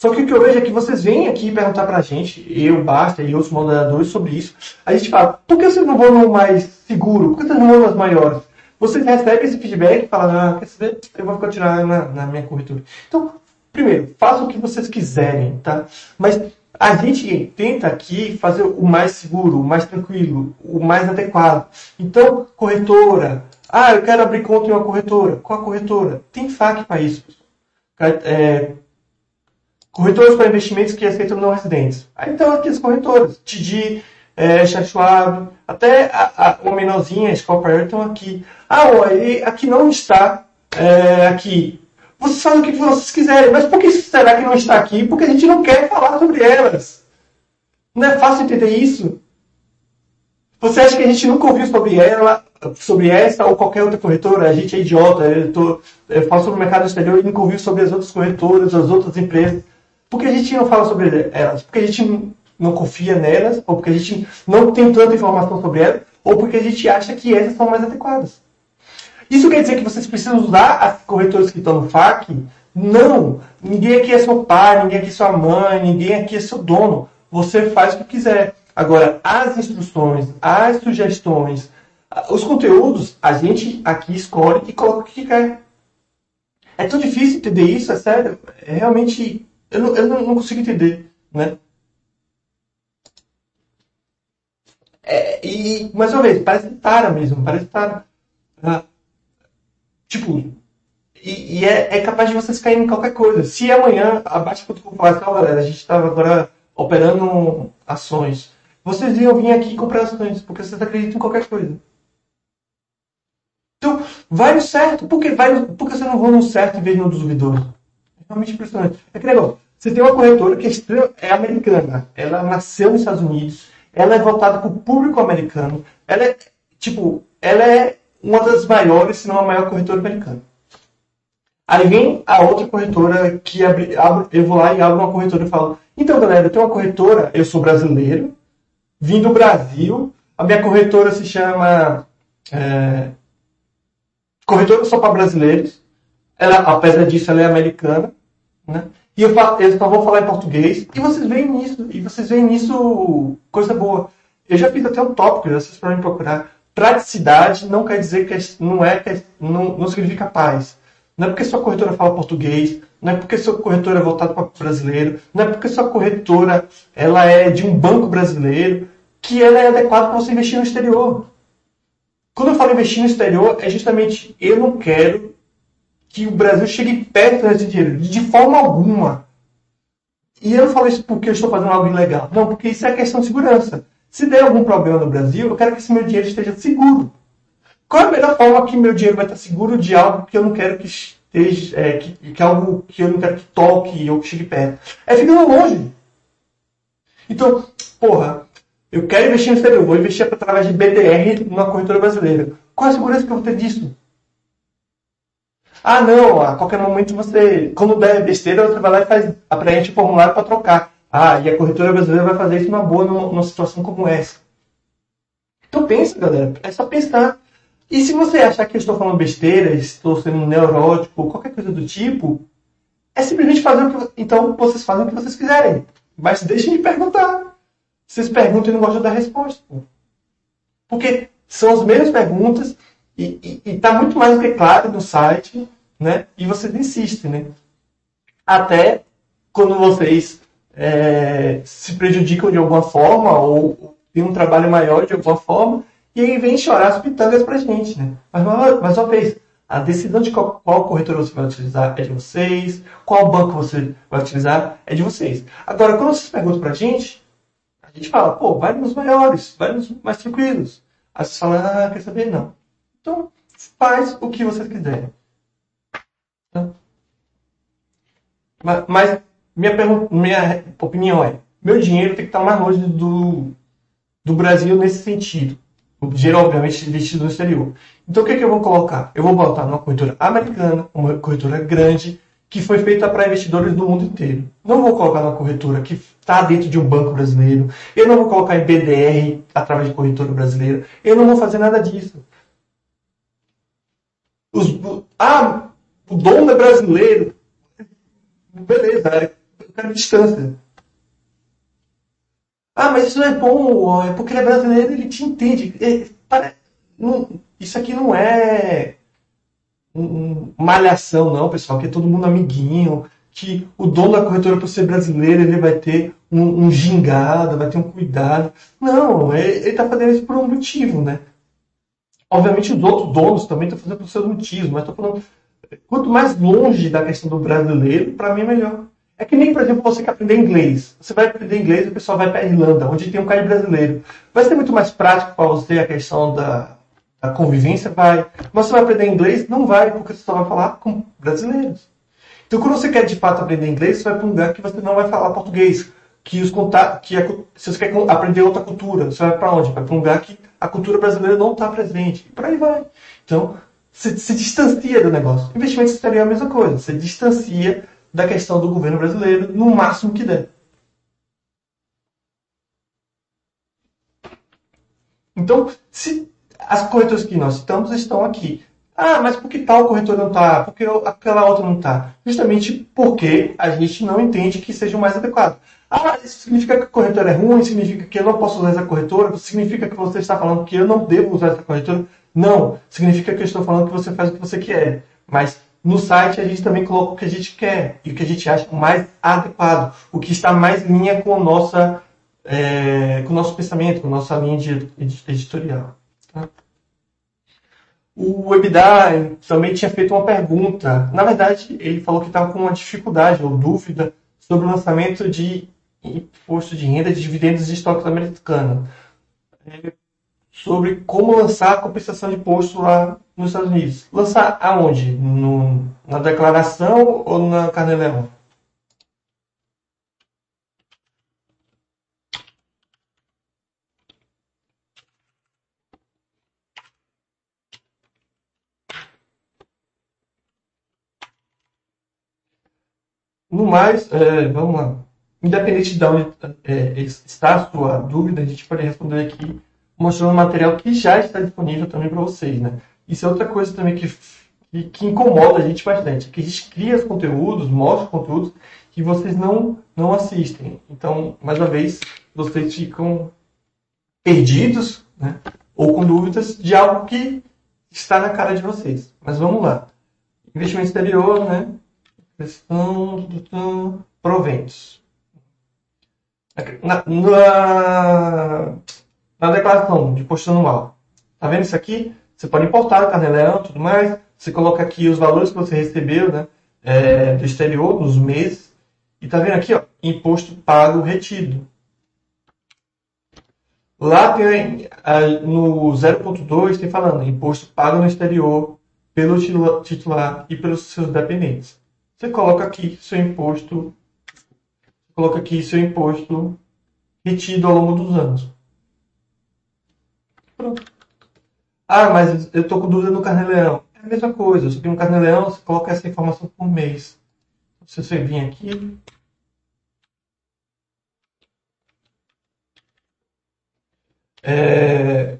Só que o que eu vejo é que vocês vêm aqui perguntar pra gente, eu, Basta e outros moderadores, sobre isso. A gente fala, por que vocês não vão no mais seguro? Por que vocês não vão nas maiores? Vocês recebem esse feedback e falam, ah, quer saber? Eu vou continuar na, na minha corretora. Então, primeiro, façam o que vocês quiserem, tá? Mas a gente tenta aqui fazer o mais seguro, o mais tranquilo, o mais adequado. Então, corretora. Ah, eu quero abrir conta em uma corretora. Qual a corretora? Tem FAQ para isso. É, corretoras para investimentos que aceitam não residentes. Aí então aqui as corretoras. TD, é, Schwab, até a, a, uma menorzinha, a Score Priority, estão aqui. Ah, aí aqui não está é, aqui vocês fazem o que vocês quiserem. Mas por que será que não está aqui? Porque a gente não quer falar sobre elas. Não é fácil entender isso? Você acha que a gente nunca ouviu sobre ela, sobre essa ou qualquer outra corretora? A gente é idiota. Eu, tô, eu falo sobre o mercado exterior e nunca ouviu sobre as outras corretoras, as outras empresas. Por que a gente não fala sobre elas? Porque a gente não confia nelas, ou porque a gente não tem tanta informação sobre elas, ou porque a gente acha que essas são mais adequadas. Isso quer dizer que vocês precisam usar as corretoras que estão no FAQ? Não! Ninguém aqui é seu pai, ninguém aqui é sua mãe, ninguém aqui é seu dono. Você faz o que quiser. Agora, as instruções, as sugestões, os conteúdos, a gente aqui escolhe e coloca o que quer. É tão difícil entender isso, é sério. É realmente. Eu não, eu não consigo entender, né? É, e, mais uma vez, parece tara mesmo, parece tara. Ah, Tipo, e, e é, é, capaz de vocês caírem em qualquer coisa. Se amanhã a Bate.com falar assim, galera, a gente estava agora operando ações, vocês iam vir aqui comprar ações, porque vocês acreditam em qualquer coisa. Então, vai no certo. Por que, vai, por que você não vai no certo em vez de no duvidoso? Realmente impressionante. É que negócio. Você tem uma corretora que é, é americana. Ela nasceu nos Estados Unidos. Ela é voltada para o público americano. Ela é, tipo, ela é uma das maiores, se não a maior corretora americana. Aí vem a outra corretora que abre, abre, eu vou lá e abro uma corretora e falo: Então, galera, eu tenho uma corretora, eu sou brasileiro, vim do Brasil, a minha corretora se chama é, Corretora Só para Brasileiros. Ela, apesar disso, ela é americana, né? E eu, falo, eu só vou falar em português. E vocês veem nisso, e vocês veem nisso coisa boa. Eu já fiz até um tópico, vocês podem procurar Praticidade não quer dizer que é, não é que é, não, não significa paz. Não é porque sua corretora fala português, não é porque sua corretora é voltada para o brasileiro, não é porque sua corretora ela é de um banco brasileiro que ela é adequada para você investir no exterior. Quando eu falo investir no exterior, é justamente eu não quero que o Brasil chegue perto desse dinheiro, de forma alguma. E eu não falo isso porque eu estou fazendo algo ilegal. Não, porque isso é questão de segurança. Se der algum problema no Brasil, eu quero que esse meu dinheiro esteja seguro. Qual é a melhor forma que meu dinheiro vai estar seguro de algo que eu não quero que esteja, é, que, que algo que eu não quero que toque ou que chegue perto? É ficando longe. Então, porra, eu quero investir no exterior, vou investir através de BDR numa corretora brasileira. Qual a segurança que eu vou ter disso? Ah, não, a qualquer momento você, quando der besteira, você vai lá e faz, preenche o formulário para trocar. Ah, e a corretora brasileira vai fazer isso numa boa numa, situação como essa. Então pensa, galera. É só pensar. E se você achar que eu estou falando besteira, estou sendo neurótico, qualquer coisa do tipo, é simplesmente fazer o que. Então vocês fazem o que vocês quiserem. Mas deixem de perguntar. Vocês perguntam e não gostam da resposta. Porque são as mesmas perguntas e está muito mais do que claro no site, né? E vocês insistem, né? Até quando vocês é, se prejudicam de alguma forma ou tem um trabalho maior de alguma forma e aí vem chorar as pitangas pra gente, né? Mas mais uma vez, a decisão de qual, qual corretora você vai utilizar é de vocês, qual banco você vai utilizar é de vocês. Agora, quando vocês perguntam pra gente, a gente fala, pô, vai nos maiores, vai nos mais tranquilos. Aí vocês falam, ah, quer saber? Não. Então, faz o que vocês quiserem. Tá? Mas, mas minha, minha opinião é: meu dinheiro tem que estar mais longe do, do Brasil nesse sentido. O dinheiro, obviamente, investido no exterior. Então, o que, é que eu vou colocar? Eu vou botar numa corretora americana, uma corretora grande, que foi feita para investidores do mundo inteiro. Não vou colocar na corretora que está dentro de um banco brasileiro. Eu não vou colocar em BDR através de corretora brasileira. Eu não vou fazer nada disso. Os, ah, o dono é brasileiro. Beleza, eu quero distância. Ah, mas isso não é bom, é porque ele é brasileiro, ele te entende. É, não, isso aqui não é malhação, não, pessoal, que é todo mundo amiguinho, que o dono da corretora, por ser brasileiro, ele vai ter um, um gingado, vai ter um cuidado. Não, é, ele está fazendo isso por um motivo, né? Obviamente os outros donos também estão fazendo por seus motivos, mas estou falando, quanto mais longe da questão do brasileiro, para mim é melhor. É que nem, por exemplo, você quer aprender inglês. Você vai aprender inglês e o pessoal vai para a Irlanda, onde tem um cara brasileiro. Vai ser muito mais prático para você a questão da, da convivência? Vai. Mas você vai aprender inglês? Não vai, porque você só vai falar com brasileiros. Então, quando você quer de fato aprender inglês, você vai para um lugar que você não vai falar português. Que os contatos, que a, se você quer aprender outra cultura, você vai para onde? Vai para um lugar que a cultura brasileira não está presente. E por aí vai. Então, se, se distancia do negócio. Investimento exterior é a mesma coisa. Você distancia da questão do governo brasileiro no máximo que der. Então, se as corretoras que nós citamos estão aqui. Ah, mas por que tal corretora não está? Por que aquela outra não está? Justamente porque a gente não entende que seja o mais adequado. Ah, isso significa que a corretora é ruim? Significa que eu não posso usar essa corretora? Significa que você está falando que eu não devo usar essa corretora? Não. Significa que eu estou falando que você faz o que você quer. Mas no site a gente também coloca o que a gente quer e o que a gente acha mais adequado, o que está mais em linha com, nossa, é, com o nosso pensamento, com a nossa linha de editorial. Tá? O Webdar também tinha feito uma pergunta. Na verdade, ele falou que estava com uma dificuldade ou dúvida sobre o lançamento de imposto de renda de dividendos de estoques americanos. É, sobre como lançar a compensação de imposto lá nos Estados Unidos. Lançar aonde? No, na declaração ou na Carneleão? No mais, é, vamos lá. Independente de onde é, está a sua dúvida, a gente pode responder aqui mostrando material que já está disponível também para vocês, né? Isso é outra coisa também que, que, que, incomoda a gente bastante, que a gente cria os conteúdos, mostra os conteúdos que vocês não, não assistem. Então, mais uma vez, vocês ficam perdidos, né? Ou com dúvidas de algo que está na cara de vocês. Mas vamos lá. Investimento exterior, né? Questão proventos. Na, na, na declaração de imposto anual. Tá vendo isso aqui? Você pode importar carneleão e tudo mais. Você coloca aqui os valores que você recebeu né, é, do exterior, nos meses. E tá vendo aqui, ó, imposto pago retido. Lá tem, no 0.2 tem falando imposto pago no exterior pelo titular e pelos seus dependentes. Você coloca aqui seu imposto, coloca aqui seu imposto retido ao longo dos anos. Pronto. Ah, mas eu estou com dúvida no carnê-leão. É a mesma coisa, só que no carnê-leão você coloca essa informação por mês. Se você vir aqui, É,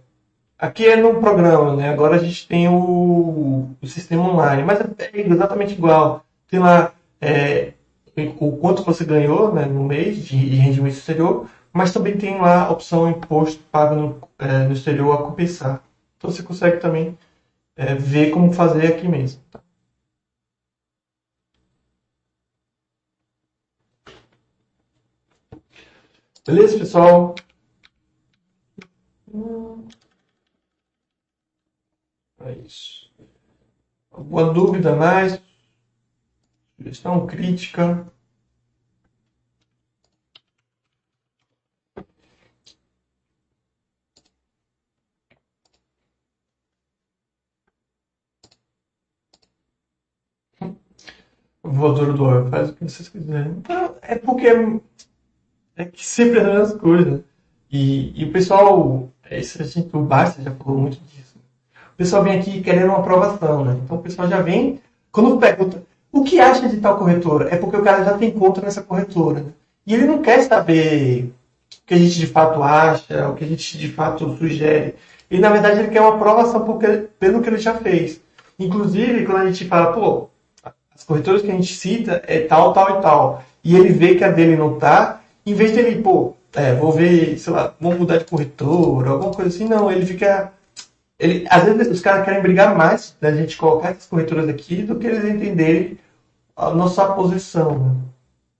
aqui é no programa, né? Agora a gente tem o, o sistema online, mas é exatamente igual tem lá é, o quanto você ganhou né, no mês de rendimento exterior, mas também tem lá a opção imposto pago no, é, no exterior a compensar. Então você consegue também é, ver como fazer aqui mesmo. Tá? Beleza, pessoal? É isso. Alguma dúvida mais? Questão crítica. Voador do ar, faz o que vocês quiserem. é porque é que sempre é as coisas. E, e o pessoal, esse, gente, o Basta já falou muito disso. O pessoal vem aqui querendo uma aprovação, né? Então o pessoal já vem, quando pergunta, o que acha de tal corretora? É porque o cara já tem conta nessa corretora. E ele não quer saber o que a gente de fato acha, o que a gente de fato sugere. E na verdade ele quer uma aprovação porque, pelo que ele já fez. Inclusive, quando a gente fala, pô, as corretoras que a gente cita é tal, tal e tal, e ele vê que a dele não tá, em vez dele, pô, é, vou ver, sei lá, vamos mudar de corretora, alguma coisa assim, não, ele fica. Ele, às vezes os caras querem brigar mais da gente colocar essas corretoras aqui do que eles entenderem a nossa posição. Né?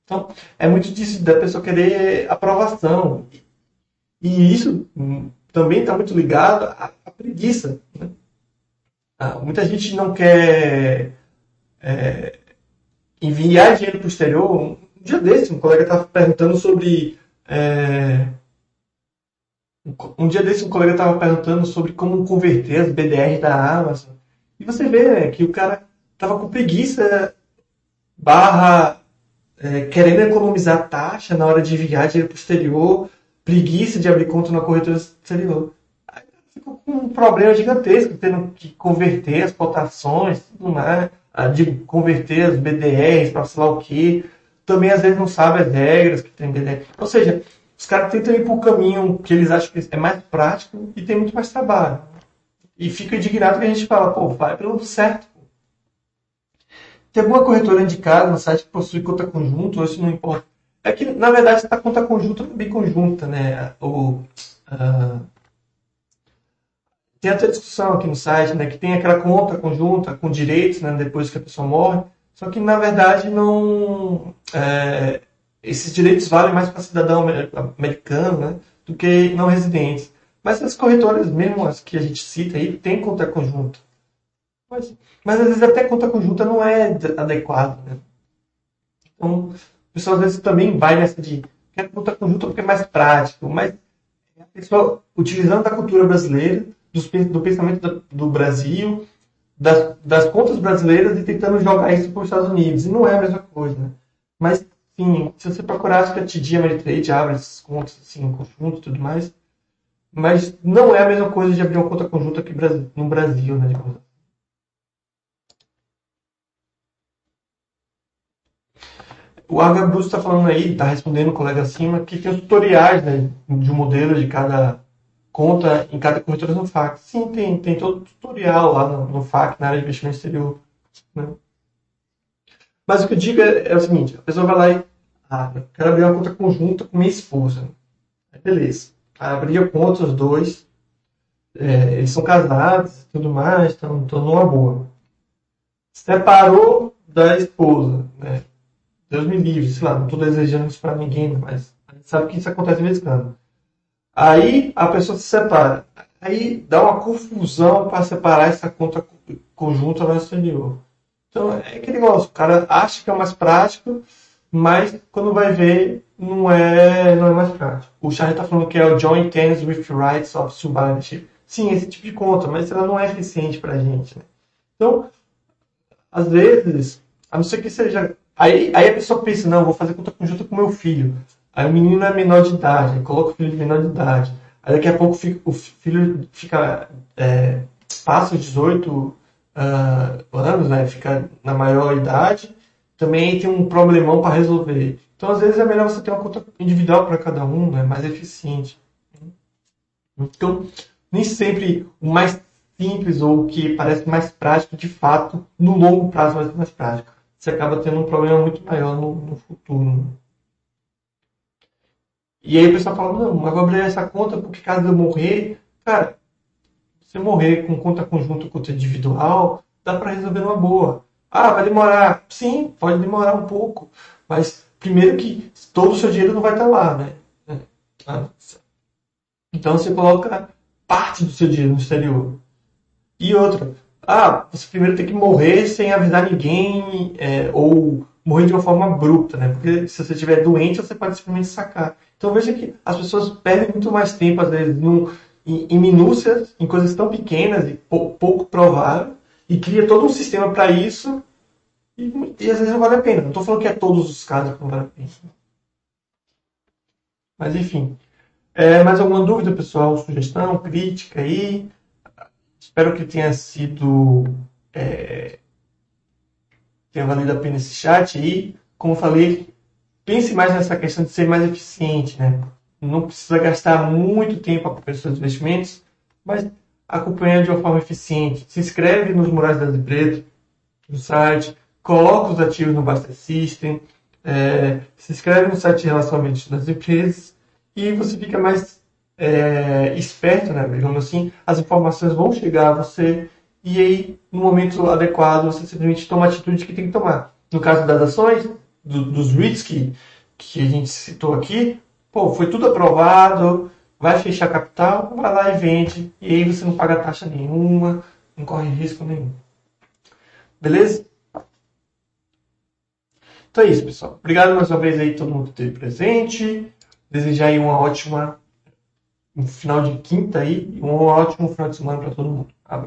Então, é muito disso da pessoa querer aprovação. E isso também está muito ligado à, à preguiça. Né? Ah, muita gente não quer é, enviar dinheiro para o exterior. Um dia desse, um colega estava perguntando sobre é... Um dia desse, um colega estava perguntando sobre como converter as BDRs da Amazon. E você vê né, que o cara estava com preguiça, barra é, querendo economizar taxa na hora de enviar dinheiro para o exterior, preguiça de abrir conta na corretora exterior. Aí ficou com um problema gigantesco, tendo que converter as cotações, tudo mais, de converter as BDRs para sei lá o que também às vezes não sabe as regras que tem BDR. Ou seja, os caras tentam ir o caminho que eles acham que é mais prático e tem muito mais trabalho. E fica indignado que a gente fala, pô, vai pelo certo. Tem alguma corretora indicada no site que possui conta conjunta, ou isso não importa. É que, na verdade, está conta conjunta bem conjunta, né? Ou, uh, tem até discussão aqui no site, né? Que tem aquela conta conjunta com direitos, né? Depois que a pessoa morre. Só que, na verdade, não. É, esses direitos valem mais para cidadão americano né, do que não residentes. Mas as corretoras, mesmo as que a gente cita aí, tem conta conjunta. Mas, mas às vezes até conta conjunta não é adequado. Né? Então, o pessoal às vezes também vai nessa de quer conta conjunta porque é mais prático. Mas a pessoa, utilizando a cultura brasileira, do pensamento do, do Brasil, das, das contas brasileiras e tentando jogar isso para os Estados Unidos. E não é a mesma coisa. Né? Mas, se você procurar, acho que a TD Ameritrade abre essas contas assim, em conjunto e tudo mais. Mas não é a mesma coisa de abrir uma conta conjunta aqui no Brasil, né? O. Bruce está falando aí, está respondendo o colega acima, que tem os tutoriais né, de um modelo de cada conta em cada corretora no FAC. Sim, tem, tem todo tutorial lá no, no FAC, na área de investimento exterior. Né? Mas o que eu digo é, é, o seguinte, a pessoa vai lá e ah, eu quero abrir uma conta conjunta com minha esposa. Aí, beleza. Abri a conta, os dois. É, eles são casados tudo mais, estão numa boa. Separou da esposa, né? Deus me livre, sei lá, não estou desejando isso para ninguém, mas a gente sabe que isso acontece de vez em quando. Aí a pessoa se separa. Aí dá uma confusão para separar essa conta conjunta no exterior. Então é aquele negócio, o cara acha que é mais prático, mas quando vai ver, não é, não é mais prático. O Charlie está falando que é o Joint Tenants with Rights of Subordinate. Sim, esse tipo de conta, mas ela não é eficiente para a gente. Né? Então, às vezes, a não ser que seja. Aí, aí a pessoa pensa, não, vou fazer conta conjunta com meu filho. Aí o menino é menor de idade, coloca o filho de menor de idade. Aí daqui a pouco o filho fica. É, passa os 18 uh, anos, né? Fica na maior idade. Também tem um problemão para resolver. Então, às vezes, é melhor você ter uma conta individual para cada um, né? mais eficiente. Então, nem sempre o mais simples ou o que parece mais prático, de fato, no longo prazo vai ser mais prático. Você acaba tendo um problema muito maior no, no futuro. E aí o pessoal fala, não, mas vou abrir essa conta porque caso eu morrer, cara, se eu morrer com conta conjunta conta individual, dá para resolver numa boa. Ah, vai demorar? Sim, pode demorar um pouco. Mas primeiro que todo o seu dinheiro não vai estar lá, né? Ah, então você coloca parte do seu dinheiro no exterior. E outra, ah, você primeiro tem que morrer sem avisar ninguém, é, ou morrer de uma forma abrupta, né? Porque se você estiver doente, você pode simplesmente sacar. Então veja que as pessoas perdem muito mais tempo, às vezes, em, em, minúcias, em coisas tão pequenas e pou, pouco prováveis, e cria todo um sistema para isso, e, e, às vezes não vale a pena. Não estou falando que é todos os casos que não vale a pena. Mas enfim. É, mais alguma dúvida, pessoal? Sugestão, crítica aí? Espero que tenha sido é, tenha valido a pena esse chat e, como falei, pense mais nessa questão de ser mais eficiente, né? Não precisa gastar muito tempo acompanhando seus investimentos, mas acompanhando de uma forma eficiente. Se inscreve nos murais das empresas, no site, coloca os ativos no Buster System, é, se inscreve no site de relacionamento das empresas e você fica mais é, esperto, né? Digamos assim, as informações vão chegar a você e aí, no momento adequado, você simplesmente toma a atitude que tem que tomar. No caso das ações, do, dos REITs que, que a gente citou aqui, pô, foi tudo aprovado, vai fechar capital, vai lá e vende, e aí você não paga taxa nenhuma, não corre risco nenhum. Beleza? Então é isso, pessoal. Obrigado mais uma vez aí todo mundo que esteve presente. Desejar aí uma ótima um final de quinta aí e um ótimo final de semana para todo mundo.